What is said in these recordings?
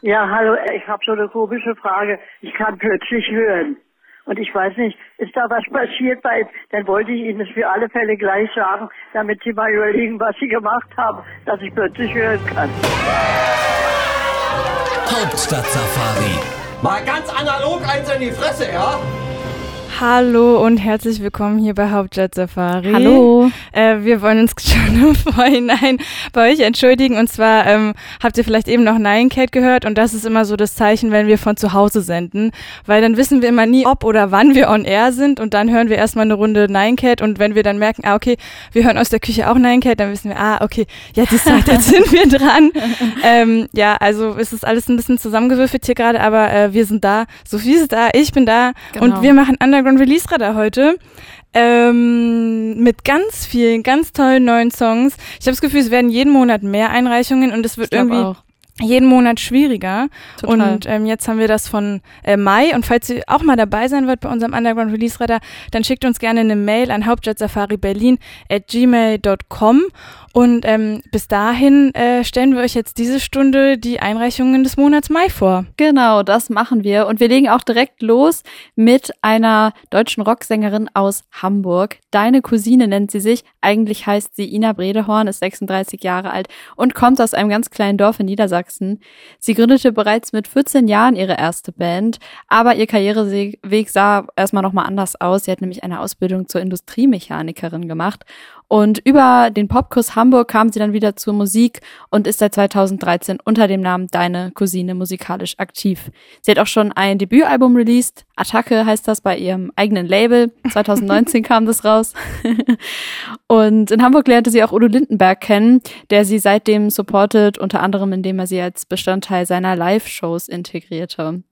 Ja, hallo, ich habe so eine komische Frage. Ich kann plötzlich hören. Und ich weiß nicht, ist da was passiert bei, dann wollte ich Ihnen das für alle Fälle gleich sagen, damit Sie mal überlegen, was Sie gemacht haben, dass ich plötzlich hören kann. Hauptstadt-Safari. Mal ganz analog eins in die Fresse, ja? Hallo und herzlich willkommen hier bei Hauptstadt Safari. Hallo. Äh, wir wollen uns schon im Vorhinein bei euch entschuldigen. Und zwar ähm, habt ihr vielleicht eben noch Nine Cat gehört und das ist immer so das Zeichen, wenn wir von zu Hause senden. Weil dann wissen wir immer nie, ob oder wann wir on air sind und dann hören wir erstmal eine Runde Nine Cat und wenn wir dann merken, ah okay, wir hören aus der Küche auch Nine Cat, dann wissen wir, ah okay, jetzt ist Zeit, jetzt sind wir dran. ähm, ja, also es ist alles ein bisschen zusammengewürfelt hier gerade, aber äh, wir sind da. Sophie ist da, ich bin da Genau. und wir machen Underground Release Radar heute. Ähm, mit ganz vielen, ganz tollen neuen Songs. Ich habe das Gefühl, es werden jeden Monat mehr Einreichungen und es wird irgendwie auch. Jeden Monat schwieriger. Total. Und ähm, jetzt haben wir das von äh, Mai. Und falls ihr auch mal dabei sein wollt bei unserem Underground Release Radar, dann schickt uns gerne eine Mail an hauptstadt-safari-berlin at gmail.com. Und ähm, bis dahin äh, stellen wir euch jetzt diese Stunde die Einreichungen des Monats Mai vor. Genau, das machen wir. Und wir legen auch direkt los mit einer deutschen Rocksängerin aus Hamburg. Deine Cousine nennt sie sich. Eigentlich heißt sie Ina Bredehorn, ist 36 Jahre alt und kommt aus einem ganz kleinen Dorf in Niedersachsen. Sie gründete bereits mit 14 Jahren ihre erste Band, aber ihr Karriereweg sah erstmal nochmal anders aus. Sie hat nämlich eine Ausbildung zur Industriemechanikerin gemacht und über den Popkurs Hamburg kam sie dann wieder zur Musik und ist seit 2013 unter dem Namen Deine Cousine musikalisch aktiv. Sie hat auch schon ein Debütalbum released. Attacke heißt das bei ihrem eigenen Label. 2019 kam das raus. und in Hamburg lernte sie auch Udo Lindenberg kennen, der sie seitdem supportet, unter anderem indem er sie als Bestandteil seiner Live-Shows integrierte.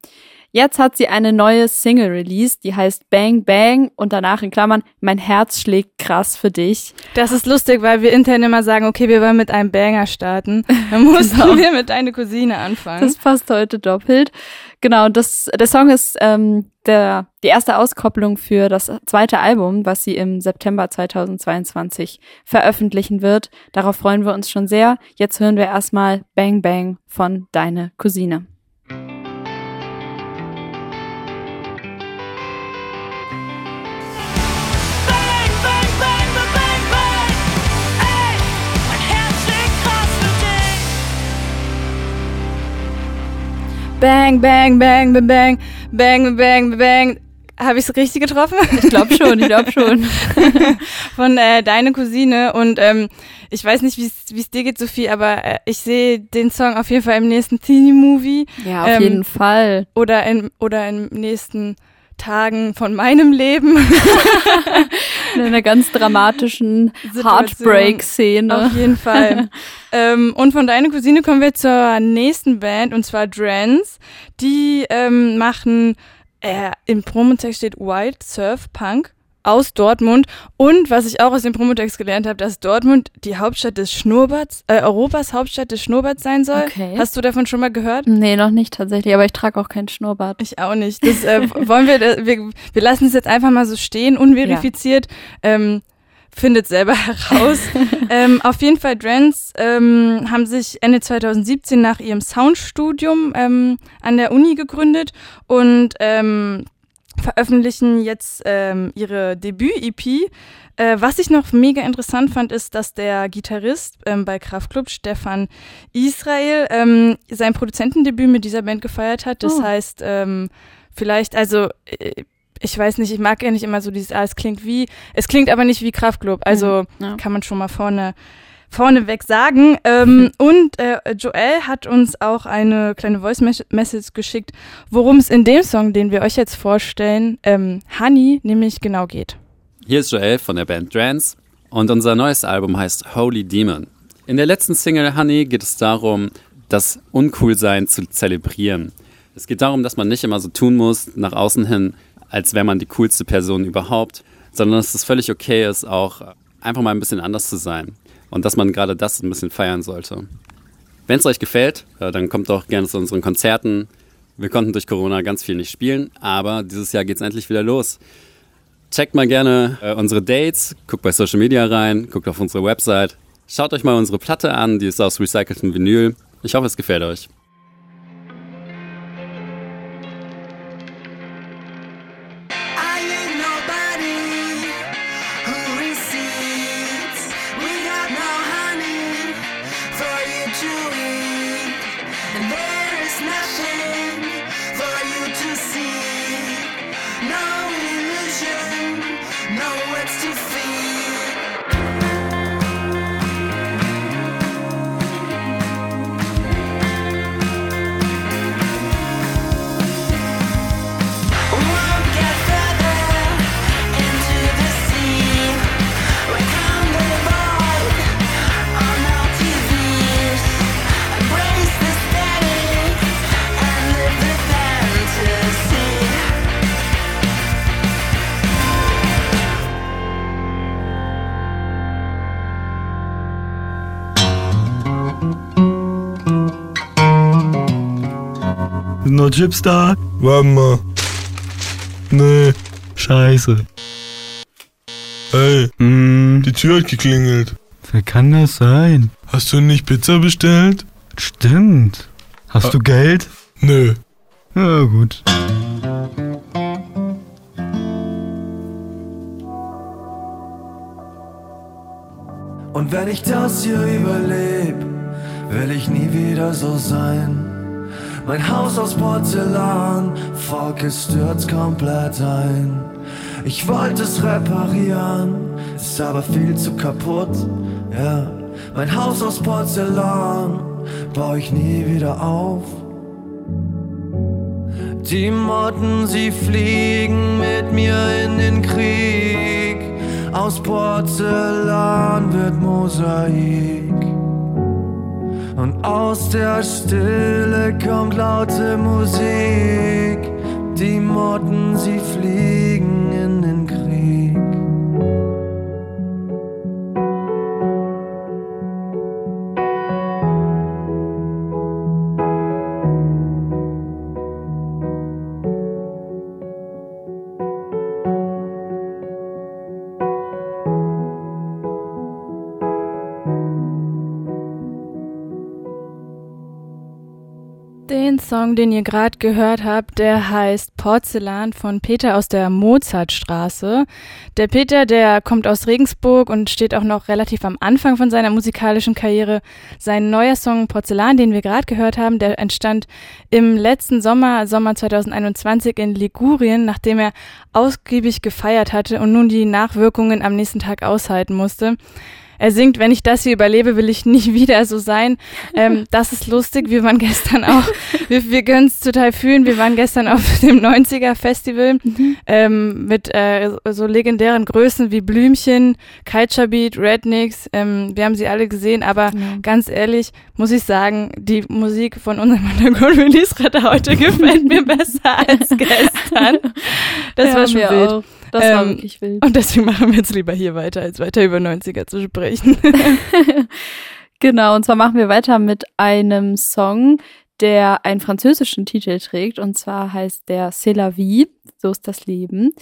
Jetzt hat sie eine neue Single released, die heißt Bang Bang und danach in Klammern Mein Herz schlägt krass für dich. Das ist lustig, weil wir intern immer sagen, okay, wir wollen mit einem Banger starten. Dann mussten Genau. wir mit deine Cousine anfangen. Das passt heute doppelt. Genau, das, der Song ist ähm, der, die erste Auskopplung für das zweite Album, was sie im September 2022 veröffentlichen wird. Darauf freuen wir uns schon sehr. Jetzt hören wir erstmal Bang Bang von Deine Cousine. Bang, bang, bang, bang, bang, bang, bang, bang. Habe ich es richtig getroffen? Ich glaube schon, ich glaube schon. Von äh, deine Cousine und ähm, ich weiß nicht, wie es dir geht, Sophie, aber äh, ich sehe den Song auf jeden Fall im nächsten Teenie-Movie Ja, auf Ähm, jeden Fall. oder in oder in nächsten Tagen von meinem Leben. In einer ganz dramatischen. Heartbreak-Szene. Auf jeden Fall. ähm, und von deiner Cousine kommen wir zur nächsten Band und zwar Drans. Die ähm, machen, äh, im Promotext steht Wild Surf Punk aus Dortmund. Und was ich auch aus dem Promotext gelernt habe, dass Dortmund die Hauptstadt des Schnurrbarts, äh, Europas Hauptstadt des Schnurrbarts sein soll. Okay. Hast du davon schon mal gehört? Nee, noch nicht tatsächlich, aber ich trage auch keinen Schnurrbart. Ich auch nicht. Das äh, wollen wir, äh, wir, wir lassen es jetzt einfach mal so stehen, unverifiziert. Ähm, findet selber heraus. ähm, auf jeden Fall, Drance ähm, haben sich Ende 2017 nach ihrem Soundstudium ähm, an der Uni gegründet und ähm, veröffentlichen jetzt ähm, ihre Debüt-EP. Äh, was ich noch mega interessant fand, ist, dass der Gitarrist ähm, bei Kraftklub, Stefan Israel, ähm, sein Produzentendebüt mit dieser Band gefeiert hat. Das Oh. heißt, ähm, vielleicht, also äh, ich weiß nicht, ich mag ja nicht immer so dieses, ah, es klingt wie, es klingt aber nicht wie Kraftklub. Also Ja. kann man schon mal vorne vorneweg sagen. Ähm, und äh, Joel hat uns auch eine kleine Voice Mes- Message geschickt, worum es in dem Song, den wir euch jetzt vorstellen, ähm, Honey, nämlich genau geht. Hier ist Joel von der Band Drance und unser neues Album heißt Holy Demon. In der letzten Single Honey geht es darum, das Uncoolsein zu zelebrieren. Es geht darum, dass man nicht immer so tun muss, nach außen hin, als wäre man die coolste Person überhaupt, sondern dass es völlig okay ist, auch einfach mal ein bisschen anders zu sein. Und dass man gerade das ein bisschen feiern sollte. Wenn es euch gefällt, dann kommt doch gerne zu unseren Konzerten. Wir konnten durch Corona ganz viel nicht spielen, aber dieses Jahr geht's endlich wieder los. Checkt mal gerne äh, unsere Dates, guckt bei Social Media rein, guckt auf unsere Website. Schaut euch mal unsere Platte an, die ist aus recyceltem Vinyl. Ich hoffe, es gefällt euch. Noch Chips da? Warte mal. Nee. Scheiße. Hey, Hm, die Tür hat geklingelt. wer kann das sein? Hast du nicht Pizza bestellt? Stimmt. Hast du Geld? Nö. Ja, gut. Und wenn ich das hier überleb, will ich nie wieder so sein. Mein Haus aus Porzellan, fuck, es stürzt komplett ein. Ich wollte es reparieren, ist aber viel zu kaputt, ja. Mein Haus aus Porzellan, baue ich nie wieder auf. Die Motten, sie fliegen mit mir in den Krieg. Aus Porzellan wird Mosaik. Und aus der Stille kommt laute Musik. Die Motten, sie fliegen in den Song, den ihr gerade gehört habt, der heißt Porzellan von Peter aus der Mozartstraße. Der Peter, der kommt aus Regensburg und steht auch noch relativ am Anfang von seiner musikalischen Karriere. Sein neuer Song Porzellan, den wir gerade gehört haben, der entstand im letzten Sommer, Sommer 2021 in Ligurien, nachdem er ausgiebig gefeiert hatte und nun die Nachwirkungen am nächsten Tag aushalten musste. Er singt, wenn ich das hier überlebe, will ich nie wieder so sein. Ähm, das ist lustig. Wir waren gestern auch, wir, wir können es total fühlen. Wir waren gestern auf dem 90er Festival ähm, mit äh, so legendären Größen wie Blümchen, Culture Beat, Rednecks. Ähm, wir haben sie alle gesehen, aber ganz ehrlich muss ich sagen, die Musik von unserem Underground-Release-Retter heute gefällt mir besser als gestern. Das Ja, war schon wild. auch. Das war Ähm, wirklich wild. Und deswegen machen wir jetzt lieber hier weiter, als weiter über 90er zu sprechen. Genau, und zwar machen wir weiter mit einem Song, der einen französischen Titel trägt, und zwar heißt der C'est la vie, so ist das Leben.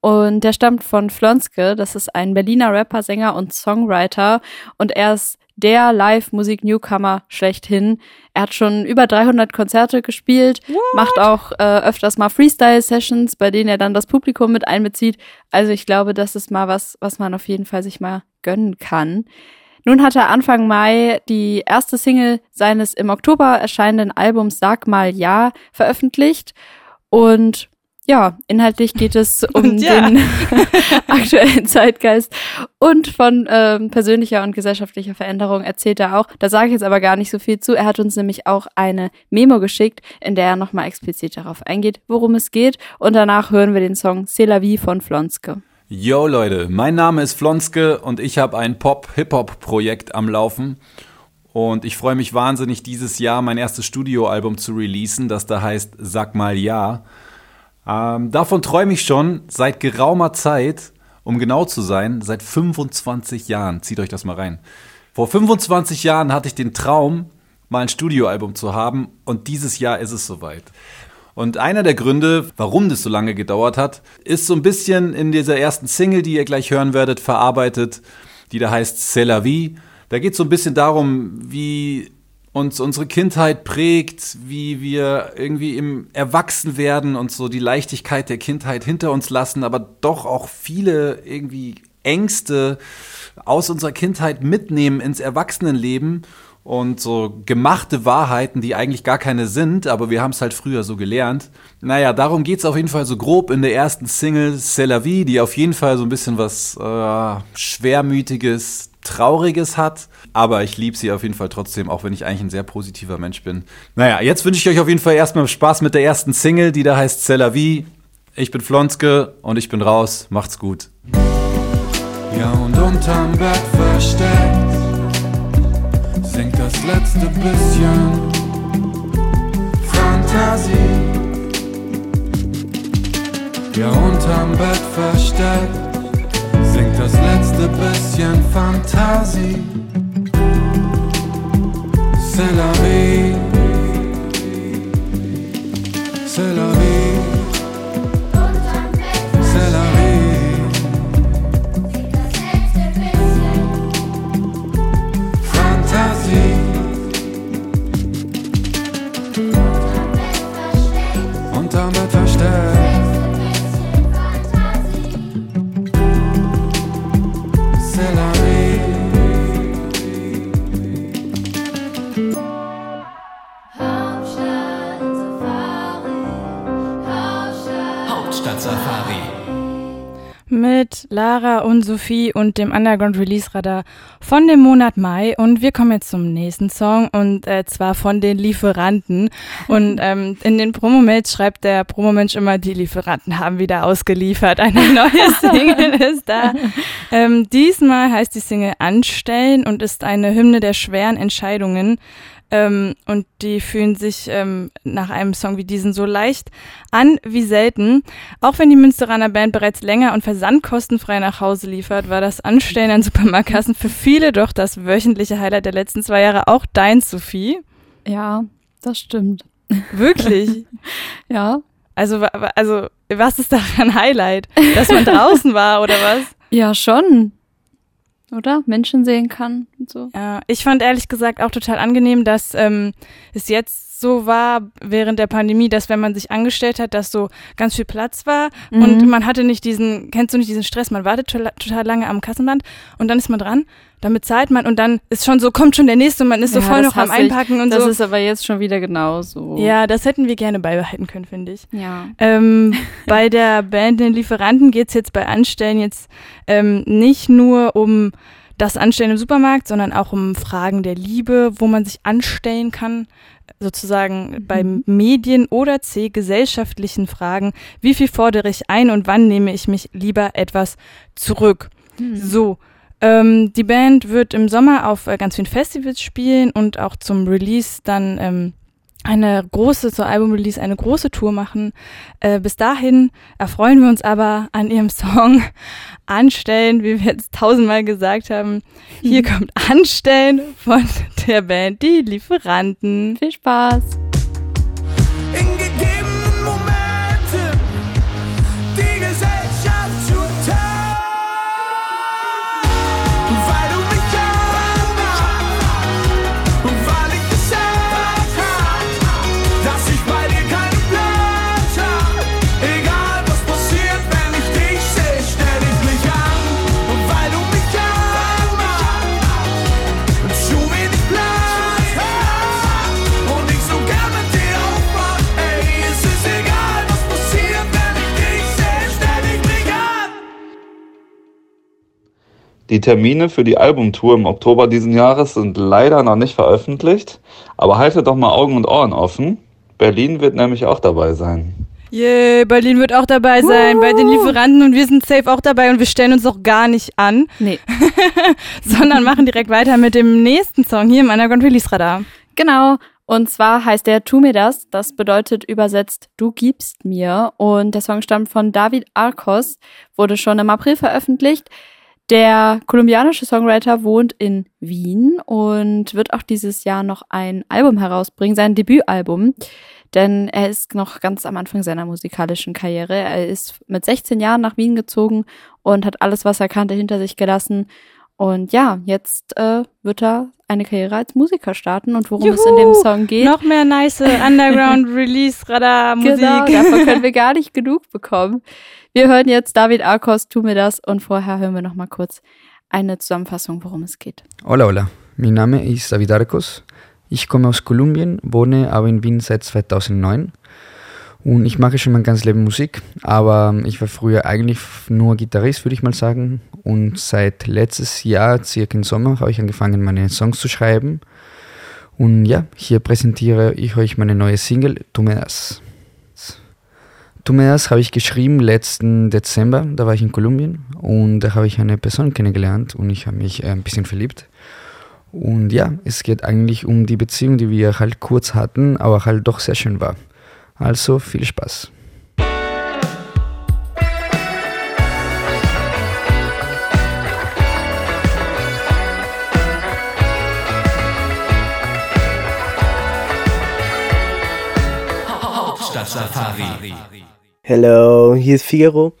Und der stammt von Flonske, das ist ein Berliner Rapper, Sänger und Songwriter, und er ist der Live-Musik-Newcomer schlechthin. Er hat schon über 300 Konzerte gespielt, macht auch äh, öfters mal Freestyle-Sessions, bei denen er dann das Publikum mit einbezieht. Also ich glaube, das ist mal was, was man auf jeden Fall sich mal gönnen kann. Nun hat er Anfang Mai die erste Single seines im Oktober erscheinenden Albums Sag mal Ja veröffentlicht. Und ja, inhaltlich geht es um ja. den aktuellen Zeitgeist und von ähm, persönlicher und gesellschaftlicher Veränderung erzählt er auch. Da sage ich jetzt aber gar nicht so viel zu. Er hat uns nämlich auch eine Memo geschickt, in der er nochmal explizit darauf eingeht, worum es geht. Und danach hören wir den Song C'est la vie von Flonske. Yo Leute, mein Name ist Flonske und ich habe ein Pop-Hip-Hop-Projekt am Laufen. Und ich freue mich wahnsinnig, dieses Jahr mein erstes Studioalbum zu releasen, das da heißt Sag mal Ja. Ähm, davon träume ich schon seit geraumer Zeit, um genau zu sein, seit 25 Jahren. Zieht euch das mal rein. Vor 25 Jahren hatte ich den Traum, mal ein Studioalbum zu haben und dieses Jahr ist es soweit. Und einer der Gründe, warum das so lange gedauert hat, ist so ein bisschen in dieser ersten Single, die ihr gleich hören werdet, verarbeitet, die da heißt C'est la vie. Da geht es so ein bisschen darum, wie uns unsere Kindheit prägt, wie wir irgendwie im Erwachsenwerden und so die Leichtigkeit der Kindheit hinter uns lassen, aber doch auch viele irgendwie Ängste aus unserer Kindheit mitnehmen ins Erwachsenenleben und so gemachte Wahrheiten, die eigentlich gar keine sind, aber wir haben es halt früher so gelernt. Naja, darum geht's auf jeden Fall so grob in der ersten Single C'est la vie, die auf jeden Fall so ein bisschen was äh, Schwermütiges, Trauriges hat. Aber ich liebe sie auf jeden Fall trotzdem, auch wenn ich eigentlich ein sehr positiver Mensch bin. Naja, jetzt wünsche ich euch auf jeden Fall erstmal Spaß mit der ersten Single, die da heißt C'est la vie. Ich bin Flonske und ich bin raus. Macht's gut. Ja, und unterm Bett versteckt singt das letzte bisschen Fantasie. Ja, unterm Bett versteckt singt das letzte bisschen Fantasie. C'est la vie, c'est la vie, Lara und Sophie und dem Underground Release Radar von dem Monat Mai. Und wir kommen jetzt zum nächsten Song und äh, zwar von den Lieferanten. Und ähm, in den Promomails schreibt der Promomensch immer, die Lieferanten haben wieder ausgeliefert. Eine neue Single ist da. Ähm, diesmal heißt die Single Anstellen und ist eine Hymne der schweren Entscheidungen. Ähm, und die fühlen sich ähm, nach einem Song wie diesen so leicht an wie selten. Auch wenn die Münsteraner Band bereits länger und versandkostenfrei nach Hause liefert, war das Anstellen an Supermarktkassen für viele doch das wöchentliche Highlight der letzten zwei Jahre. Auch dein, Sophie. Ja, das stimmt. Wirklich? ja. Also, also, was ist daran Highlight? Dass man draußen war oder was? Ja, schon. Oder? Menschen sehen kann und so. Ja, ich fand ehrlich gesagt auch total angenehm, dass ähm, es jetzt so war während der Pandemie, dass wenn man sich angestellt hat, dass so ganz viel Platz war Mhm. und man hatte nicht diesen, kennst du nicht diesen Stress, man wartet total, total lange am Kassenband und dann ist man dran, dann bezahlt man und dann ist schon so, kommt schon der nächste und man ist so Ja, voll das noch am ich. Einpacken und das so. ist aber jetzt schon wieder genauso. ja, das hätten wir gerne beibehalten können, finde ich. Ja. Ähm, bei der Band Den Lieferanten geht's jetzt bei Anstellen jetzt ähm, nicht nur um das Anstellen im Supermarkt, sondern auch um Fragen der Liebe, wo man sich anstellen kann, sozusagen bei Medien oder C, gesellschaftlichen Fragen. Wie viel fordere ich ein und wann nehme ich mich lieber etwas zurück? So. Ähm, die Band wird im Sommer auf äh, ganz vielen Festivals spielen und auch zum Release dann ähm, eine große, zur Album-Release eine große Tour machen. Äh, bis dahin erfreuen wir uns aber an ihrem Song Anstellen, wie wir jetzt tausendmal gesagt haben. Hier kommt Anstellen von der Band Die Lieferanten. Viel Spaß. Die Termine für die Albumtour im Oktober diesen Jahres sind leider noch nicht veröffentlicht, aber haltet doch mal Augen und Ohren offen. Berlin wird nämlich auch dabei sein. Yay, Berlin wird auch dabei sein bei den Lieferanten und wir sind safe auch dabei und wir stellen uns auch gar nicht an. Nee. sondern machen direkt weiter mit dem nächsten Song hier im Underground Release Radar. Genau. Und zwar heißt der Tu mir das. Das bedeutet übersetzt Du gibst mir. Und der Song stammt von David Arcos, wurde schon im April veröffentlicht. Der kolumbianische Songwriter wohnt in Wien und wird auch dieses Jahr noch ein Album herausbringen, sein Debütalbum. Denn er ist noch ganz am Anfang seiner musikalischen Karriere. Er ist mit 16 Jahren nach Wien gezogen und hat alles, was er kannte, hinter sich gelassen. Und ja, jetzt äh, wird er eine Karriere als Musiker starten und worum es in dem Juhu! Song geht. Noch mehr nice Underground Release Radar Musik. Genau, davon können wir gar nicht genug bekommen. Wir hören jetzt David Arcos, tu mir das und vorher hören wir noch mal kurz eine Zusammenfassung, worum es geht. Hola, hola. mein Name ist David Arcos. Ich komme aus Kolumbien, wohne aber in Wien seit 2009. Und ich mache schon mein ganzes Leben Musik, aber ich war früher eigentlich nur Gitarrist, würde ich mal sagen. Und seit letztes Jahr, circa im Sommer, habe ich angefangen, meine Songs zu schreiben. Und ja, hier präsentiere ich euch meine neue Single, Tu me das. Tu me das habe ich geschrieben letzten Dezember, da war ich in Kolumbien und da habe ich eine Person kennengelernt und ich habe mich ein bisschen verliebt. Und ja, es geht eigentlich um die Beziehung, die wir halt kurz hatten, aber halt doch sehr schön war. Also viel Spaß. Hauptstadt-Safari. Hello, hier ist Figaro.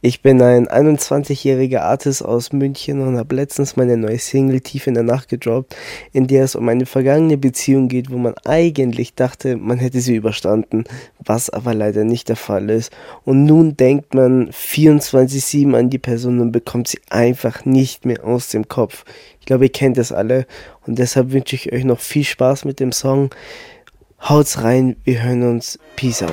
Ich bin ein 21-jähriger Artist aus München und habe letztens meine neue Single Tief in der Nacht gedroppt, in der es um eine vergangene Beziehung geht, wo man eigentlich dachte, man hätte sie überstanden, was aber leider nicht der Fall ist. Und nun denkt man 24-7 an die Person und bekommt sie einfach nicht mehr aus dem Kopf. Ich glaube, ihr kennt das alle und deshalb wünsche ich euch noch viel Spaß mit dem Song. Haut's rein, wir hören uns. Peace out.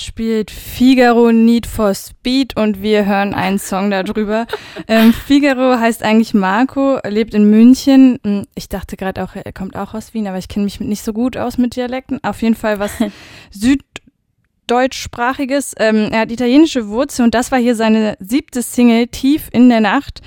Spielt Figaro Need for Speed und wir hören einen Song darüber. ähm, Figaro heißt eigentlich Marco, lebt in München. Hm, Ich dachte gerade auch, er kommt auch aus Wien, aber ich kenne mich nicht so gut aus mit Dialekten. Auf jeden Fall was süddeutschsprachiges. Ähm, er hat italienische Wurzeln und das war hier seine siebte Single, Tief in der Nacht.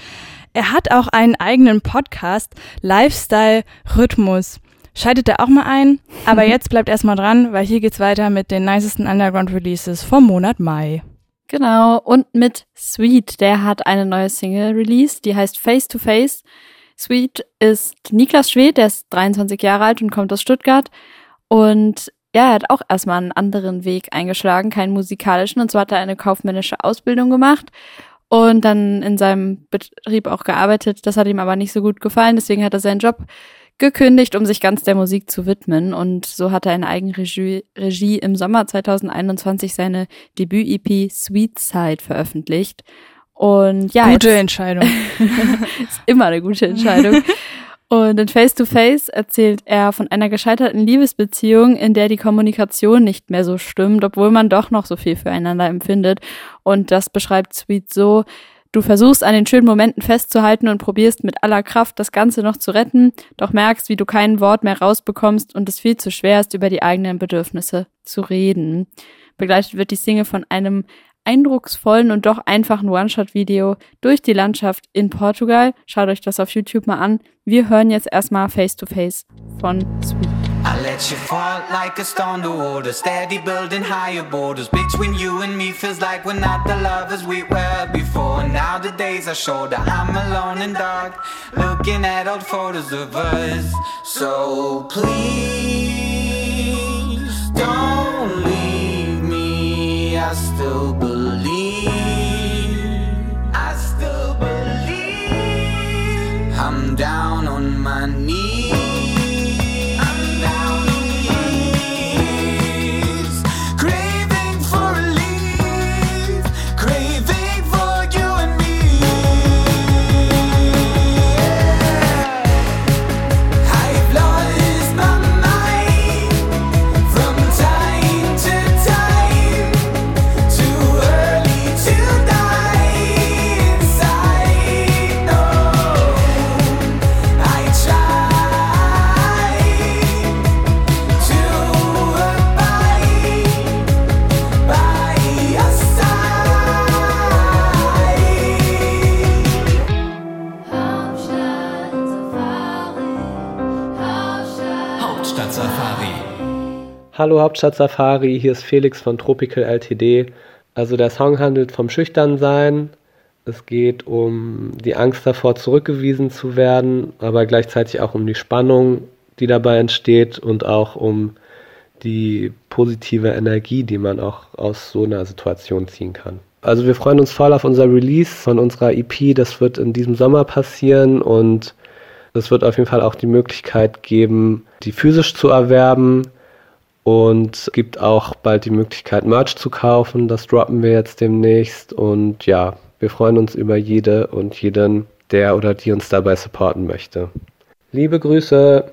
Er hat auch einen eigenen Podcast, Lifestyle Rhythmus. Schaltet da auch mal ein, aber jetzt bleibt erstmal dran, weil hier geht's weiter mit den nicesten Underground Releases vom Monat Mai. Genau, und mit Sweet, der hat eine neue Single released, die heißt Face to Face. Sweet ist Niklas Schwedt, der ist 23 Jahre alt und kommt aus Stuttgart. Und ja, er hat auch erstmal einen anderen Weg eingeschlagen, keinen musikalischen. Und zwar hat er eine kaufmännische Ausbildung gemacht und dann in seinem Betrieb auch gearbeitet. Das hat ihm aber nicht so gut gefallen, deswegen hat er seinen Job gekündigt, um sich ganz der Musik zu widmen. Und so hat er in Eigenregie Regie im Sommer 2021 seine Debüt-EP Sweet Side veröffentlicht. Und ja, Gute jetzt- Entscheidung. ist immer eine gute Entscheidung. Und in Face to Face erzählt er von einer gescheiterten Liebesbeziehung, in der die Kommunikation nicht mehr so stimmt, obwohl man doch noch so viel füreinander empfindet. Und das beschreibt Sweet so, du versuchst an den schönen Momenten festzuhalten und probierst mit aller Kraft das Ganze noch zu retten, doch merkst, wie du kein Wort mehr rausbekommst und es viel zu schwer ist, über die eigenen Bedürfnisse zu reden. Begleitet wird die Single von einem eindrucksvollen und doch einfachen One-Shot-Video durch die Landschaft in Portugal. Schaut euch das auf YouTube mal an. Wir hören jetzt erstmal Face to Face von Sweet. I let you fall like a stone to water, steady building higher borders. Between you and me feels like we're not the lovers we were before. Now the days are shorter, I'm alone and dark, looking at old photos of us. So please don't leave me. I still believe, I still believe. I'm down on my knees. Hallo Hauptstadt Safari, hier ist Felix von Tropical LTD. Also der Song handelt vom Schüchternsein. Es geht um die Angst davor, zurückgewiesen zu werden, aber gleichzeitig auch um die Spannung, die dabei entsteht und auch um die positive Energie, die man auch aus so einer Situation ziehen kann. Also wir freuen uns voll auf unser Release von unserer EP. Das wird in diesem Sommer passieren und es wird auf jeden Fall auch die Möglichkeit geben, die physisch zu erwerben. Und gibt auch bald die Möglichkeit, Merch zu kaufen. Das droppen wir jetzt demnächst. Und ja, wir freuen uns über jede und jeden, der oder die uns dabei supporten möchte. Liebe Grüße!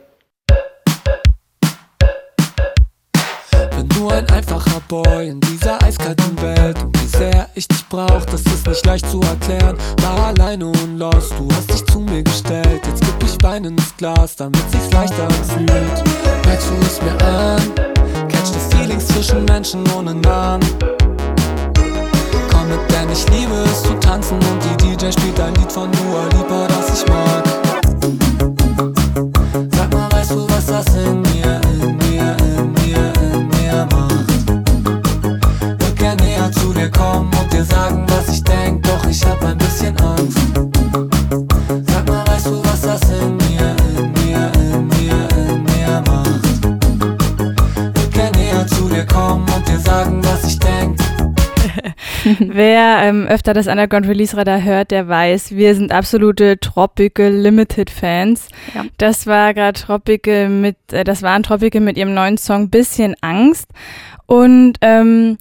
Bin nur ein einfacher Boy in dieser eiskalten Welt Und wie sehr ich dich brauch, das ist nicht leicht zu erklären War alleine und lost, du hast dich zu mir gestellt Jetzt gib ich Wein ins Glas, damit sich's leichter anfühlt Merkst du es mir an? Feelings zwischen Menschen ohne Namen. Komm mit, denn ich liebe es zu tanzen Und die DJ spielt ein Lied von Dua Lipa, das ich mag. Sag mal, weißt du, was das in mir, Wer ähm, öfter das Underground Release Radar hört, der weiß, wir sind absolute Tropical Limited Fans. Ja. Das war gerade Tropical mit, äh, das waren Tropical mit ihrem neuen Song Bisschen Angst und ähm,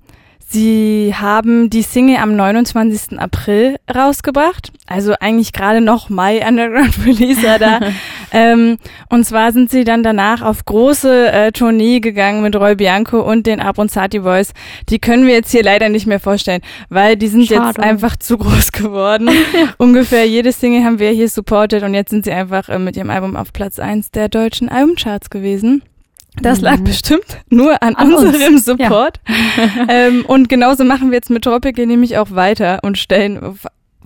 Sie haben die Single am 29. April rausgebracht, also eigentlich gerade noch Mai Underground Releaser da. ähm, und zwar sind sie dann danach auf große äh, Tournee gegangen mit Roy Bianco und den Abronzati Boys. Die können wir jetzt hier leider nicht mehr vorstellen, weil die sind jetzt Schade. einfach zu groß geworden. Ungefähr jede Single haben wir hier supported und jetzt sind sie einfach äh, mit ihrem Album auf Platz eins der deutschen Albumcharts gewesen. Das lag Mhm. bestimmt nur an, An uns, unserem Support. ähm, und genauso machen wir jetzt mit Tropical nämlich auch weiter und stellen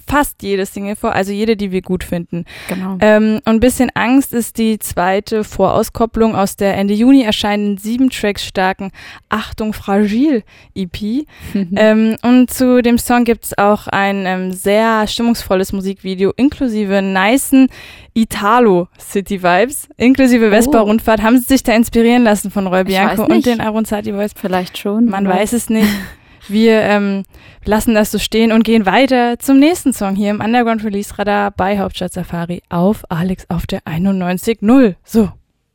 fast jede Single vor, also jede, die wir gut finden. Genau. Ähm, und bisschen Angst ist die zweite Vorauskopplung aus der Ende Juni erscheinenden sieben Tracks starken Achtung Fragil EP. ähm, und zu dem Song gibt's auch ein ähm, sehr stimmungsvolles Musikvideo inklusive nicen Italo City Vibes, inklusive Vespa-Rundfahrt. Haben Sie sich da inspirieren lassen von Roy Bianco und den Aronzati Boys? Vielleicht schon. Man weiß es nicht. Wir ähm, lassen das so stehen und gehen weiter zum nächsten Song hier im Underground Release Radar bei Hauptstadt Safari auf Alex auf der 91.0. So.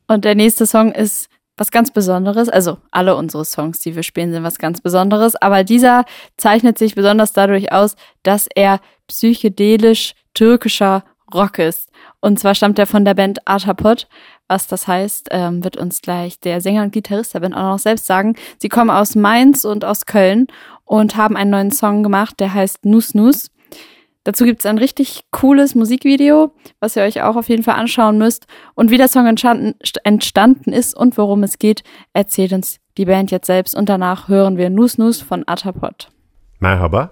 Und der nächste Song ist was ganz Besonderes. Also alle unsere Songs, die wir spielen, sind was ganz Besonderes. Aber dieser zeichnet sich besonders dadurch aus, dass er psychedelisch türkischer Rock ist. Und zwar stammt er von der Band Artapod. Was das heißt, ähm, wird uns gleich der Sänger und Gitarrist der Band auch noch selbst sagen. Sie kommen aus Mainz und aus Köln und haben einen neuen Song gemacht, der heißt Nus Nus. Dazu gibt's ein richtig cooles Musikvideo, was ihr euch auch auf jeden Fall anschauen müsst. Und wie der Song entstanden, ist und worum es geht, erzählt uns die Band jetzt selbst. Und danach hören wir Nus Nus von Atapod. Merhaba,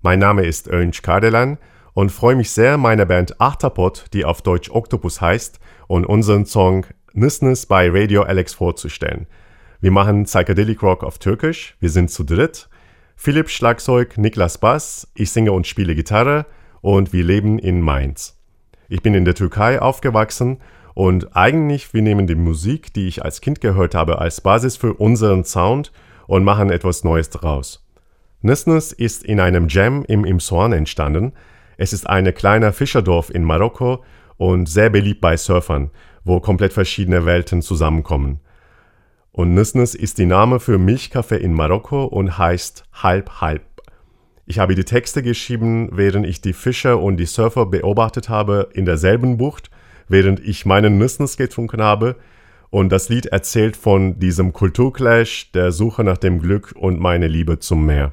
mein Name ist Önç Kardelan und freue mich sehr, meine Band Achtapot, die auf Deutsch Octopus heißt, und unseren Song Nisnis bei Radio Alex vorzustellen. Wir machen Psychedelic Rock auf Türkisch, wir sind zu dritt. Philipp Schlagzeug, Niklas Bass, ich singe und spiele Gitarre und wir leben in Mainz. Ich bin in der Türkei aufgewachsen und eigentlich wir nehmen die Musik, die ich als Kind gehört habe, als Basis für unseren Sound und machen etwas Neues daraus. Nisnus ist in einem Jam im Imsoan entstanden. Es ist ein kleiner Fischerdorf in Marokko und sehr beliebt bei Surfern, wo komplett verschiedene Welten zusammenkommen. Und Nisnus ist die Name für Milchkaffee in Marokko und heißt halb halb. Ich habe die Texte geschrieben, während ich die Fischer und die Surfer beobachtet habe in derselben Bucht, während ich meinen Nisnus getrunken habe. Und das Lied erzählt von diesem Kulturclash, der Suche nach dem Glück und meine Liebe zum Meer.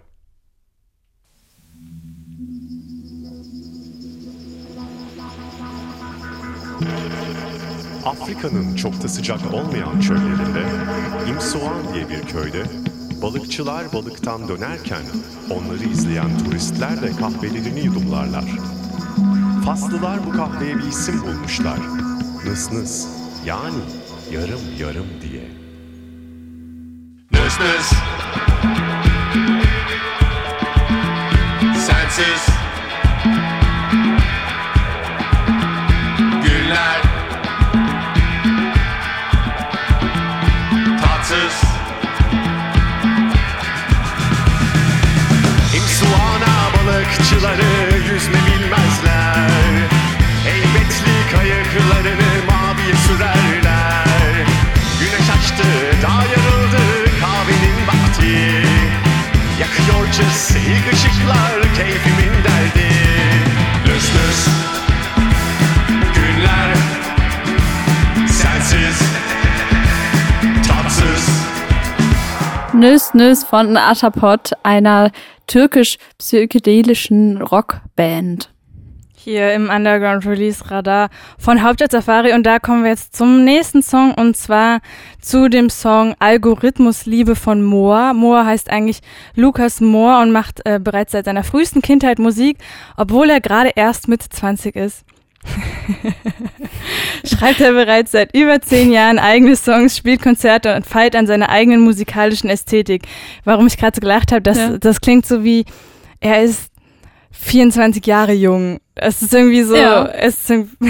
Afrika'nın çok da sıcak olmayan çöllerinde, İmsoan diye bir köyde, balıkçılar balıktan dönerken onları izleyen turistler de kahvelerini yudumlarlar. Faslılar bu kahveye bir isim bulmuşlar. Nıs nıs, yani yarım yarım diye. Nös nös Sensiz balıkçıları yüzme bilmezler? Elbetli kayıklarını maviye sürerler. Güneş açtı, dağ yarıldı, kahvenin vakti. Yakıyor ilk ışıklar, keyfimin derdi. Lös lös Günler Sensiz Tatsız. Nös Nös von Atapot, einer türkisch-psychedelischen Rockband. Hier im Underground Release Radar von Hauptstadt Safari und da kommen wir jetzt zum nächsten Song und zwar zu dem Song Algorithmus Liebe von Moa. Moa heißt eigentlich Lukas Mohr und macht äh, bereits seit seiner frühesten Kindheit Musik, obwohl er gerade erst mit 20 ist. Schreibt er bereits seit über zehn Jahren eigene Songs, spielt Konzerte und feilt an seiner eigenen musikalischen Ästhetik. Warum ich gerade so gelacht habe, das, Ja. das klingt so wie, er ist 24 Jahre jung. Es ist irgendwie so, Ja. es ist, irgendwie-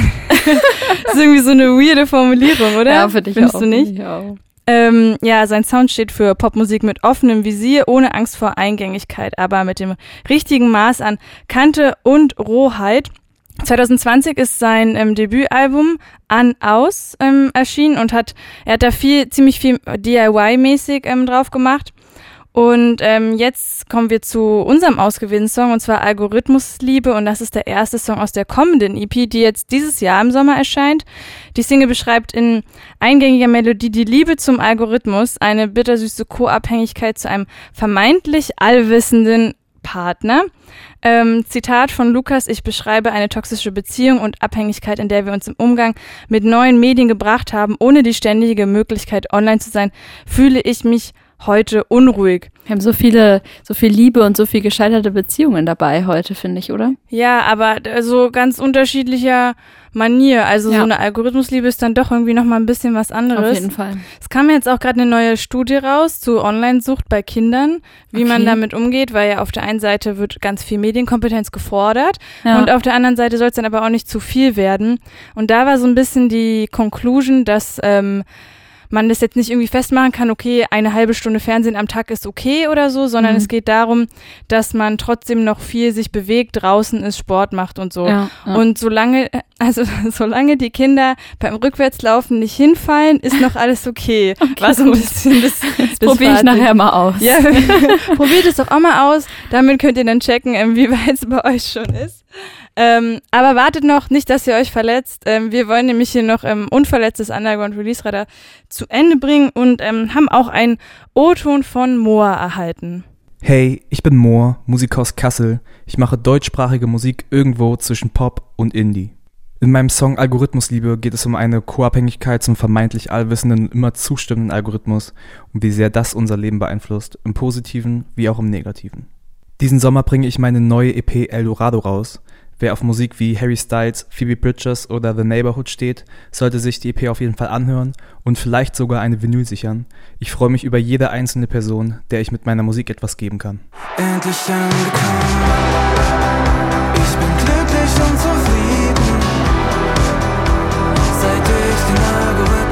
es ist irgendwie so eine weirde Formulierung, oder? Ja, finde ich Findest auch. du nicht? Auch. Ähm, ja, sein Sound steht für Popmusik mit offenem Visier, ohne Angst vor Eingängigkeit, aber mit dem richtigen Maß an Kante und Rohheit. 2020 ist sein ähm, Debütalbum An Aus ähm, erschienen und hat er hat da viel ziemlich viel DIY-mäßig ähm, drauf gemacht. Und ähm, jetzt kommen wir zu unserem ausgewählten Song und zwar Algorithmusliebe und das ist der erste Song aus der kommenden EP, die jetzt dieses Jahr im Sommer erscheint. Die Single beschreibt in eingängiger Melodie die Liebe zum Algorithmus, eine bittersüße Co-Abhängigkeit zu einem vermeintlich allwissenden Partner. Ähm, Zitat von Lukas, ich beschreibe eine toxische Beziehung und Abhängigkeit, in der wir uns im Umgang mit neuen Medien gebracht haben. Ohne die ständige Möglichkeit, online zu sein, fühle ich mich heute unruhig. Wir haben so viele, so viel Liebe und so viel gescheiterte Beziehungen dabei heute, finde ich, oder? Ja, aber so ganz unterschiedlicher Manier. Also so Ja. eine Algorithmusliebe ist dann doch irgendwie noch mal ein bisschen was anderes. Auf jeden Fall. Es kam jetzt auch gerade eine neue Studie raus zu Online-Sucht bei Kindern, wie man Okay. damit umgeht, weil ja auf der einen Seite wird ganz viel Medienkompetenz gefordert Ja. und auf der anderen Seite soll es dann aber auch nicht zu viel werden. Und da war so ein bisschen die Conclusion, dass ähm, man das jetzt nicht irgendwie festmachen kann, okay, eine halbe Stunde Fernsehen am Tag ist okay oder so, sondern Mhm. es geht darum, dass man trotzdem noch viel sich bewegt, draußen ist, Sport macht und so. Ja, ja. Und solange, also solange die Kinder beim Rückwärtslaufen nicht hinfallen, ist noch alles okay. War so ein bisschen das, das probiere ich nachher mal aus. Ja, probiert es doch auch mal aus. Damit könnt ihr dann checken, ähm, wie weit es bei euch schon ist. Ähm, aber wartet noch, nicht, dass ihr euch verletzt. Ähm, wir wollen nämlich hier noch ähm, unverletztes Underground Release Radar zu Ende bringen und ähm, haben auch einen O-Ton von Moa erhalten. Hey, ich bin Moor, Musiker aus Kassel. Ich mache deutschsprachige Musik irgendwo zwischen Pop und Indie. In meinem Song Algorithmusliebe geht es um eine Co-Abhängigkeit zum vermeintlich allwissenden, immer zustimmenden Algorithmus und wie sehr das unser Leben beeinflusst, im Positiven wie auch im Negativen. Diesen Sommer bringe ich meine neue EP Eldorado raus. Wer auf Musik wie Harry Styles, Phoebe Bridgers oder The Neighborhood steht, sollte sich die EP auf jeden Fall anhören und vielleicht sogar eine Vinyl sichern. Ich freue mich über jede einzelne Person, der ich mit meiner Musik etwas geben kann. endlich angekommen. Ich bin glücklich und zufrieden, seit ich den Algorithmus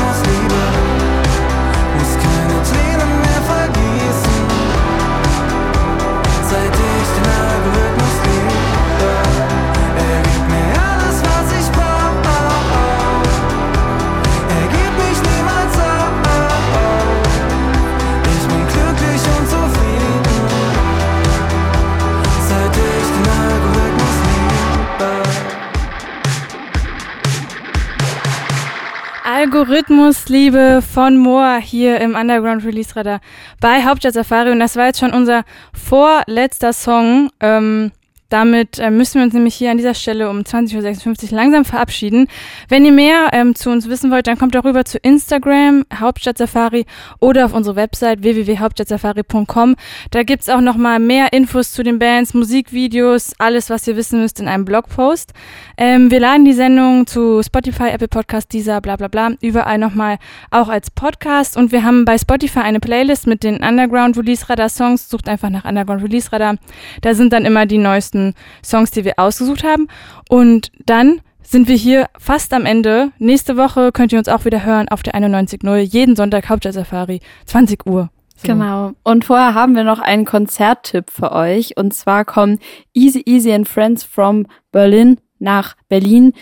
Algorithmusliebe von Moa hier im Underground Release Radar bei Hauptstadt Safari und das war jetzt schon unser vorletzter Song. Ähm, damit äh, müssen wir uns nämlich hier an dieser Stelle um 20.56 Uhr langsam verabschieden. Wenn ihr mehr ähm, zu uns wissen wollt, dann kommt auch rüber zu Instagram, Hauptstadt Safari oder auf unsere Website www.hauptstadtsafari.com. Da gibt's auch nochmal mehr Infos zu den Bands, Musikvideos, alles, was ihr wissen müsst in einem Blogpost. Ähm, wir laden die Sendung zu Spotify, Apple Podcast, dieser, bla bla bla, überall nochmal auch als Podcast und wir haben bei Spotify eine Playlist mit den Underground Release Radar Songs. Sucht einfach nach Underground Release Radar. Da sind dann immer die neuesten Songs, die wir ausgesucht haben. Und dann sind wir hier fast am Ende. Nächste Woche könnt ihr uns auch wieder hören auf der 91.0. Jeden Sonntag Hauptstadt Safari, 20 Uhr. So. Genau. Und vorher haben wir noch einen Konzerttipp für euch. Und zwar kommen Easy Easy and Friends from Berlin nach Berlin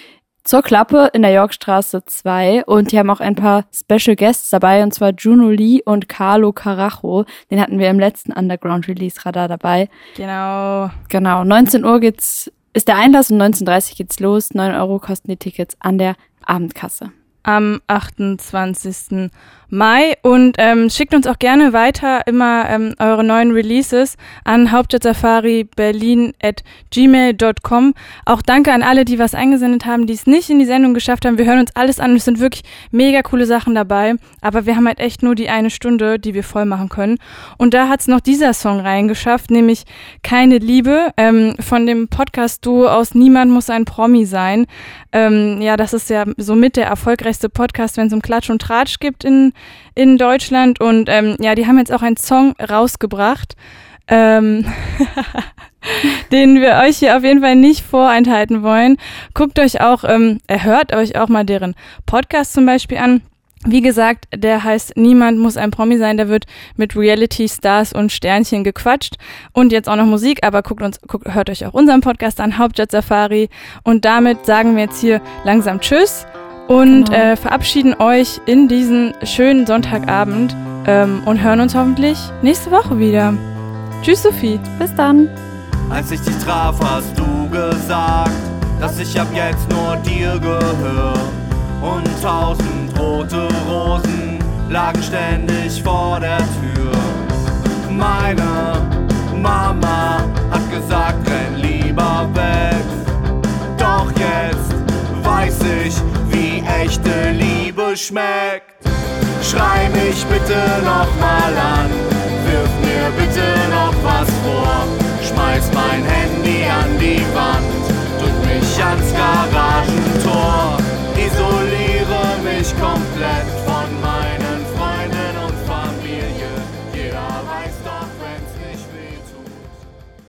zur Klappe in der Yorkstraße 2 und die haben auch ein paar Special Guests dabei und zwar Juno Lee und Carlo Carajo. Den hatten wir im letzten Underground Release Radar dabei. Genau. Genau. 19 Uhr geht's, ist der Einlass und 19.30 Uhr geht's los. 9 Euro kosten die Tickets an der Abendkasse. Am 28. Mai und ähm, schickt uns auch gerne weiter immer ähm, eure neuen Releases an hauptstadtsafari at gmail.com. Auch danke an alle, die was eingesendet haben, die es nicht in die Sendung geschafft haben. Wir hören uns alles an. Es sind wirklich mega coole Sachen dabei. Aber wir haben halt echt nur die eine Stunde, die wir voll machen können. Und da hat's noch dieser Song reingeschafft, nämlich Keine Liebe ähm, von dem Podcast-Duo aus Niemand muss ein Promi sein. Ähm, ja, das ist ja somit der erfolgreichste Podcast, wenn es um Klatsch und Tratsch gibt in, in Deutschland. Und ähm, ja, die haben jetzt auch einen Song rausgebracht. Ähm, den wir euch hier auf jeden Fall nicht vorenthalten wollen. Guckt euch auch, ähm, hört euch auch mal deren Podcast zum Beispiel an. Wie gesagt, der heißt Niemand muss ein Promi sein, der wird mit Reality Stars und Sternchen gequatscht und jetzt auch noch Musik, aber guckt uns, guckt, hört euch auch unseren Podcast an, Hauptjet Safari und damit sagen wir jetzt hier langsam Tschüss und Genau. äh, verabschieden euch in diesen schönen Sonntagabend ähm, und hören uns hoffentlich nächste Woche wieder. Tschüss Sophie. Bis dann. Als ich dich traf, hast du gesagt, dass ich ab jetzt nur dir gehör. Und tausend rote Rosen lagen ständig vor der Tür. Meine Mama hat gesagt, renn lieber weg. Doch jetzt weiß ich, wie echte Liebe schmeckt. Schrei mich bitte nochmal an, wirf mir bitte noch was vor. Schmeiß mein Handy an die Wand, drück mich ans Garage isoliere mich komplett.